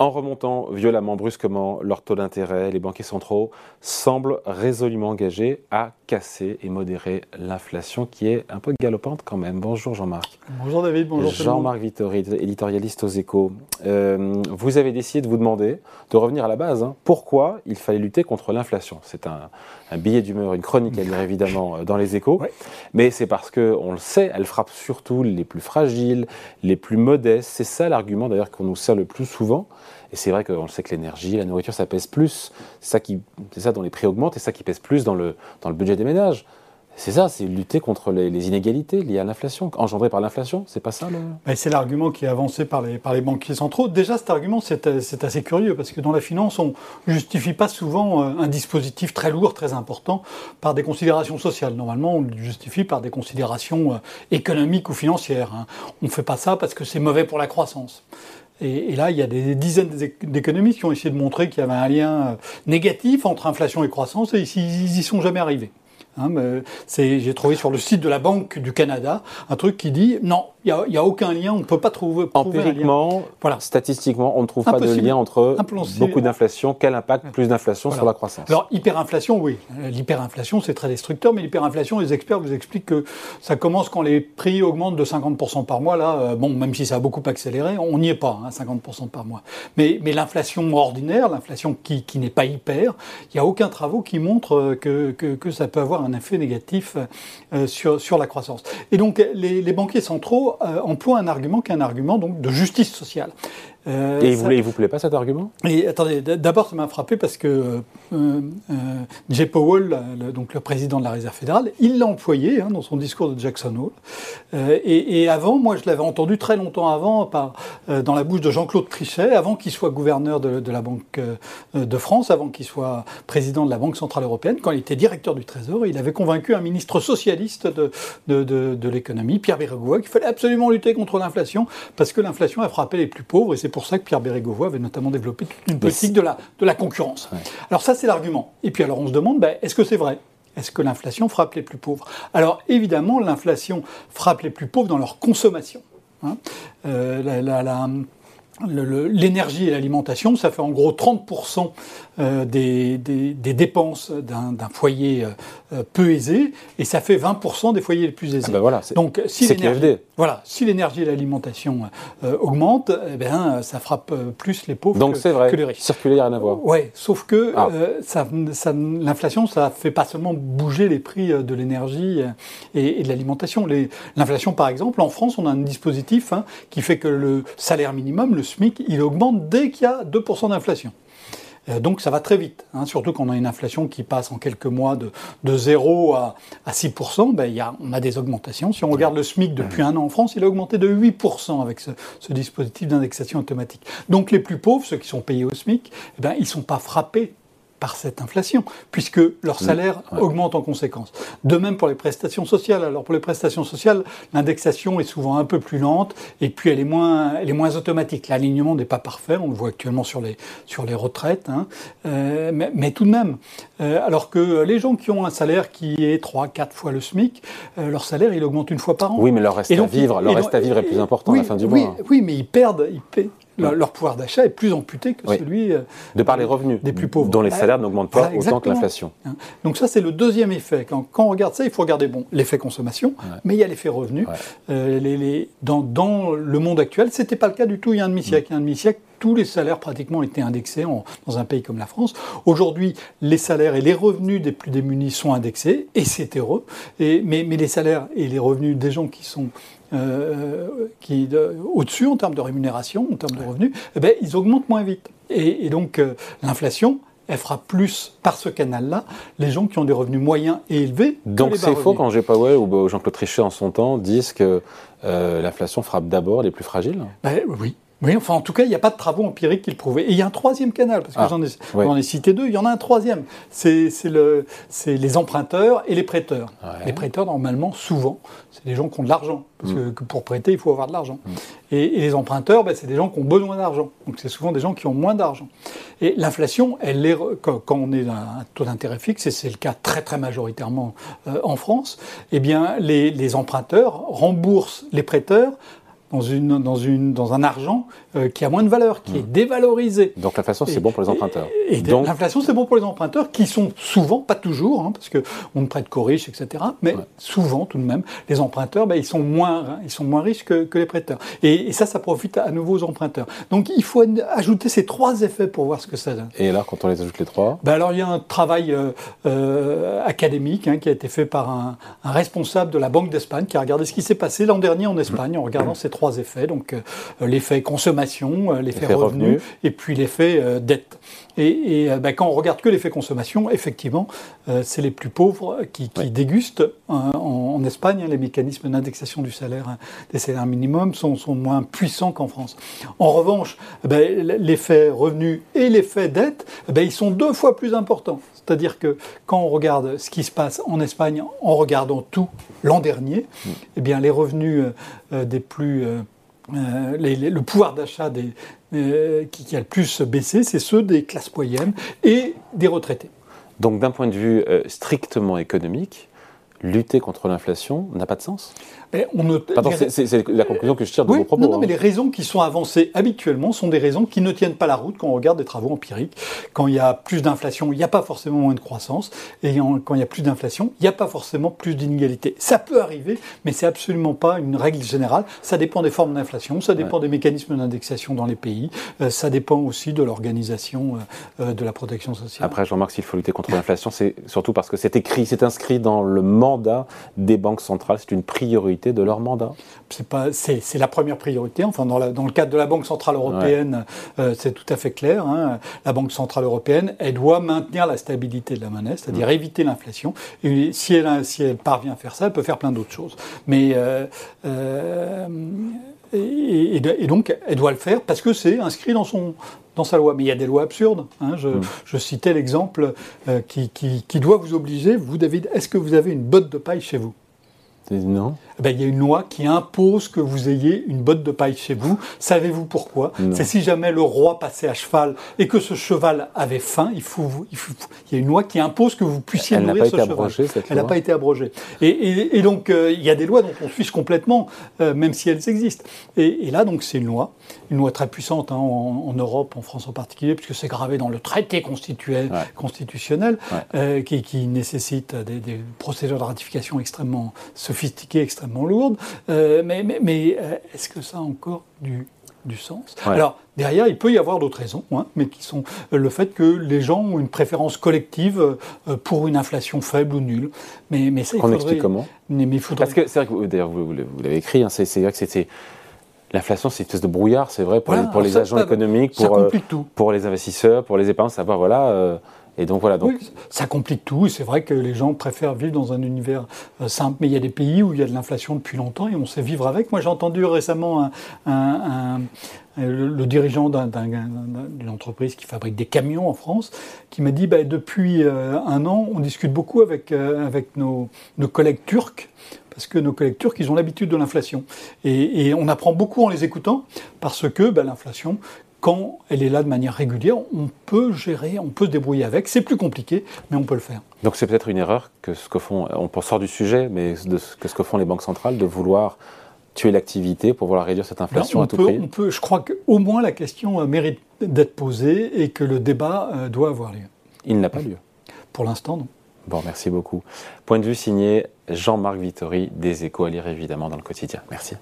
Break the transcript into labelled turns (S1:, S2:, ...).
S1: En remontant violemment, brusquement, leur taux d'intérêt, les banquiers centraux semblent résolument engagés à casser et modérer l'inflation qui est un peu galopante quand même. Bonjour Jean-Marc.
S2: Bonjour David, bonjour
S1: Jean-Marc Vittori, éditorialiste aux échos. Euh, vous avez décidé de vous demander, de revenir à la base, hein, pourquoi il fallait lutter contre l'inflation? C'est un, billet d'humeur, une chronique à lire évidemment dans les échos, mais c'est parce qu'on le sait, elle frappe surtout les plus fragiles, les plus modestes. C'est ça l'argument d'ailleurs qu'on nous sert le plus souvent. Et c'est vrai qu'on sait que l'énergie, la nourriture, ça pèse plus. C'est ça, qui, ça dont les prix augmentent et ça qui pèse plus dans le, le budget des ménages. C'est ça, c'est lutter contre les, inégalités liées à l'inflation, engendrées par l'inflation. C'est pas ça le...
S2: C'est l'argument qui est avancé par les, banquiers centraux. Déjà, cet argument, c'est assez curieux parce que dans la finance, on justifie pas souvent euh, un dispositif très lourd, très important, par des considérations sociales. Normalement, on le justifie par des considérations euh, économiques ou financières. Hein. On ne fait pas ça parce que c'est mauvais pour la croissance. Et, là, il y a des dizaines d'économistes qui ont essayé de montrer qu'il y avait un lien euh, négatif entre inflation et croissance, et ils n'y sont jamais arrivés. Hein, J'ai trouvé sur le site de la Banque du Canada un truc qui dit non, n'y a, aucun lien, on ne peut pas trouver.
S1: Empiriquement, voilà. statistiquement, on ne trouve pas de lien entre beaucoup d'inflation. Quel impact plus d'inflation sur la croissance
S2: Alors, hyperinflation, oui. L'hyperinflation, c'est très destructeur, mais l'hyperinflation, les experts vous expliquent que ça commence quand les prix augmentent de 50% par mois. Là, euh, bon, même si ça a beaucoup accéléré, on n'y est pas, hein, 50% par mois. Mais, mais l'inflation ordinaire, l'inflation qui, qui n'est pas hyper, il n'y a aucun travaux qui montre euh, que, que, que, ça peut avoir un effet négatif euh, sur, sur la croissance. Et donc, les, les banquiers centraux emploie un argument qui est un argument donc de justice sociale.
S1: Euh, et il ne vous, plaît pas cet argument?
S2: Et attendez, d'abord ça m'a frappé parce que euh, euh, Jay Powell, le, donc le président de la Réserve fédérale, il l'a employé hein, dans son discours de Jackson Hole. Et, avant, moi je l'avais entendu très longtemps avant par, dans la bouche de Jean-Claude Trichet, avant qu'il soit gouverneur de, la Banque de France, avant qu'il soit président de la Banque centrale européenne, quand il était directeur du Trésor, il avait convaincu un ministre socialiste de, de, l'économie, Pierre Bérégovoy, qu'il fallait absolument lutter contre l'inflation parce que l'inflation a frappé les plus pauvres et c'est pour ça que Pierre Bérégovoy avait notamment développé une politique de la, de la concurrence. Alors ça, c'est l'argument. Et puis alors on se demande, ben, est-ce que c'est vrai? Est-ce que l'inflation frappe les plus pauvres? Alors évidemment, l'inflation frappe les plus pauvres dans leur consommation. Hein. Euh, la, l'énergie et l'alimentation, ça fait en gros 30% euh, des, des, des dépenses d'un foyer euh, euh, peu aisé, et ça fait 20% des foyers les plus aisés.
S1: Ah ben voilà,
S2: Donc si l'énergie voilà, si l'énergie et l'alimentation augmentent, eh bien, ça frappe plus les pauvres
S1: Donc
S2: que,
S1: vrai.
S2: que, les riches.
S1: Circuler, rien à voir.
S2: Oui, sauf que ah. ça, ça, l'inflation, ça fait pas seulement bouger les prix de l'énergie et, et, de l'alimentation. L'inflation, par exemple, en France, on a un dispositif hein, qui fait que le salaire minimum, le SMIC, il augmente dès qu'il y a 2% d'inflation. Euh, donc ça va très vite, hein, surtout quand on a une inflation qui passe en quelques mois de, de 0 à, à 6%, ben, y a, on a des augmentations. Si on regarde le SMIC depuis un an en France, il a augmenté de 8% avec ce, dispositif d'indexation automatique. Donc les plus pauvres, ceux qui sont payés au SMIC, eh ben, ils ne sont pas frappés par cette inflation, puisque leur salaire augmente en conséquence. De même pour les prestations sociales. Alors pour les prestations sociales, l'indexation est souvent un peu plus lente et puis elle est moins, elle est moins automatique. L'alignement n'est pas parfait, on le voit actuellement sur les, sur les retraites, hein. euh, mais, mais, tout de même. Euh, alors que les gens qui ont un salaire qui est 3, 4 fois le SMIC, euh, leur salaire il augmente une fois par an.
S1: Oui, mais leur reste à vivre, leur reste à vivre est plus important à la fin du
S2: mois.
S1: Oui,
S2: mais ils perdent, ils, leur, pouvoir d'achat est plus amputé que celui
S1: euh, de par les revenus des plus pauvres, dont les salaires n'augmentent pas autant que l'inflation.
S2: Hein. Donc ça c'est le deuxième effet. Quand, quand, on regarde ça, il faut regarder bon l'effet consommation, mais il y a l'effet revenu. Euh, les, les, dans, dans, le monde actuel, c'était pas le cas du tout il y a un demi-siècle. Il y a un demi-siècle, tous les salaires pratiquement étaient indexés en, dans un pays comme la France. Aujourd'hui, les salaires et les revenus des plus démunis sont indexés, et c'est heureux. Et, mais, mais, les salaires et les revenus des gens qui sont euh, qui au-dessus en termes de rémunération, en termes de revenus, eh ben, ils augmentent moins vite. Et, et donc euh, l'inflation, elle fera plus par ce canal-là les gens qui ont des revenus moyens et élevés.
S1: Donc c'est faux quand J. Powell ou Jean-Claude Trichet en son temps disent que euh, l'inflation frappe d'abord les plus fragiles?
S2: Ben, Oui, oui, enfin, en tout cas, il n'y a pas de travaux empiriques qui le prouvaient. Et il y a un troisième canal, parce que ah, j'en ai, ai, cité deux, il y en a un troisième. C'est les emprunteurs et les prêteurs. Les prêteurs, normalement, souvent, c'est des gens qui ont de l'argent. Parce mm. que, pour prêter, il faut avoir de l'argent. Mm. Et, les emprunteurs, ben, c'est des gens qui ont besoin d'argent. Donc c'est souvent des gens qui ont moins d'argent. Et l'inflation, elle est, quand, on est à un taux d'intérêt fixe, et c'est le cas très très majoritairement euh, en France, eh bien les, les emprunteurs remboursent les prêteurs dans, une, dans, une, dans un argent euh, qui a moins de valeur, qui est dévalorisé.
S1: Donc l'inflation, c'est bon pour les emprunteurs.
S2: Et, Donc... l'inflation, c'est bon pour les emprunteurs qui sont souvent, pas toujours, hein, parce qu'on ne prête qu'aux riches, etc., mais souvent tout de même, les emprunteurs, ben, ils, sont moins, ils sont moins riches que, que les prêteurs. Et, ça, ça profite à nouveau aux emprunteurs. Donc il faut ajouter ces trois effets pour voir ce que ça donne.
S1: Et là, quand on les ajoute les trois?
S2: Ben Alors il y a un travail euh, euh, académique hein, qui a été fait par un, un responsable de la Banque d'Espagne qui a regardé ce qui s'est passé l'an dernier en Espagne en regardant ces trois effets, donc euh, l'effet consommation, euh, l'effet revenu, et puis l'effet dette. Et, ben, quand on regarde que l'effet consommation, effectivement, c'est les plus pauvres qui, dégustent. en, Espagne, les mécanismes d'indexation du salaire, des salaires minimums sont, sont moins puissants qu'en France. En revanche, ben, l'effet revenu et l'effet dette, ben, ils sont deux fois plus importants. C'est-à-dire que quand on regarde ce qui se passe en Espagne en regardant tout l'an dernier, mm. eh bien les revenus des plus euh, le pouvoir d'achat euh, qui, a le plus baissé, c'est ceux des classes moyennes et des retraités.
S1: Donc d'un point de vue euh, strictement économique, lutter contre l'inflation n'a pas de sens c'est la conclusion que je tire de vos propos.
S2: Non, non mais hein. les raisons qui sont avancées habituellement sont des raisons qui ne tiennent pas la route quand on regarde des travaux empiriques. Quand il y a plus d'inflation, il n'y a pas forcément moins de croissance. Et quand il y a plus d'inflation, il n'y a pas forcément plus d'inégalité. Ça peut arriver, mais c'est absolument pas une règle générale. Ça dépend des formes d'inflation, ça dépend des mécanismes d'indexation dans les pays, euh, ça dépend aussi de l'organisation euh, euh, de la protection sociale.
S1: Après, Jean-Marc, s'il faut lutter contre l'inflation, c'est surtout parce que c'est écrit, c'est inscrit dans le mandat des banques centrales. C'est une priorité de leur mandat
S2: C'est la première priorité. Enfin, dans, dans, le cadre de la Banque centrale européenne, euh, c'est tout à fait clair. Hein. La Banque centrale européenne, elle doit maintenir la stabilité de la monnaie, c'est-à-dire mm. éviter l'inflation. Et si elle, si elle parvient à faire ça, elle peut faire plein d'autres choses. Mais euh, euh, et, donc, elle doit le faire parce que c'est inscrit dans, son, dans sa loi. Mais il y a des lois absurdes. Hein. Je, mm. je, citais l'exemple qui, qui, qui, doit vous obliger. Vous, David, est-ce que vous avez une botte de paille chez vous?
S1: Non.
S2: Eh ben, il y a une loi qui impose que vous ayez une botte de paille chez vous. Savez-vous pourquoi? C'est si jamais le roi passait à cheval et que ce cheval avait faim, il, faut, il, y a une loi qui impose que vous puissiez
S1: Elle
S2: nourrir
S1: ce
S2: cheval.
S1: Abrogée,
S2: Elle n'a pas été abrogée. Et, et, donc, euh, il y a des lois dont on fiche complètement, euh, même si elles existent. Et, là, donc, c'est une loi, une loi très puissante hein, en, Europe, en France en particulier, puisque c'est gravé dans le traité constitutionnel, constitutionnel euh, qui, qui, nécessite des, des procédures de ratification extrêmement sophistiquées, extrêmement lourde, euh, mais, mais, euh, est-ce que ça a encore du, du sens? Alors, derrière, il peut y avoir d'autres raisons, hein, mais qui sont le fait que les gens ont une préférence collective euh, pour une inflation faible ou nulle. Mais, mais ça,
S1: il explique comment?
S2: Mais, il faudrait...
S1: Parce que c'est vrai que, d'ailleurs, vous, vous l'avez écrit, hein, c'est vrai que c'était... L'inflation, c'est une espèce de brouillard, c'est vrai, pour les, pour les agents économiques, pour, pour les investisseurs, pour les épargnants, savoir, voilà, et donc voilà. Donc...
S2: ça complique tout. C'est vrai que les gens préfèrent vivre dans un univers euh, simple, mais il y a des pays où il y a de l'inflation depuis longtemps et on sait vivre avec. Moi, j'ai entendu récemment un, le, dirigeant d'une entreprise qui fabrique des camions en France qui m'a dit bah, depuis euh, un an, on discute beaucoup avec, euh, nos collègues turcs parce que nos collègues turcs, ils ont l'habitude de l'inflation. Et, on apprend beaucoup en les écoutant, parce que bah, l'inflation, quand elle est là de manière régulière, on peut gérer, on peut se débrouiller avec. C'est plus compliqué, mais on peut le faire.
S1: Donc c'est peut-être une erreur que ce que font, on sort du sujet, mais de ce que, ce que font les banques centrales, de vouloir tuer l'activité pour vouloir réduire cette inflation à tout prix
S2: on peut, Je crois qu'au moins la question euh, mérite d'être posée et que le débat euh, doit avoir lieu.
S1: Il n'a pas lieu.
S2: Pour l'instant, non.
S1: Bon, merci beaucoup. Point de vue signé Jean-Marc Vittori, des échos à lire évidemment dans le quotidien. Merci.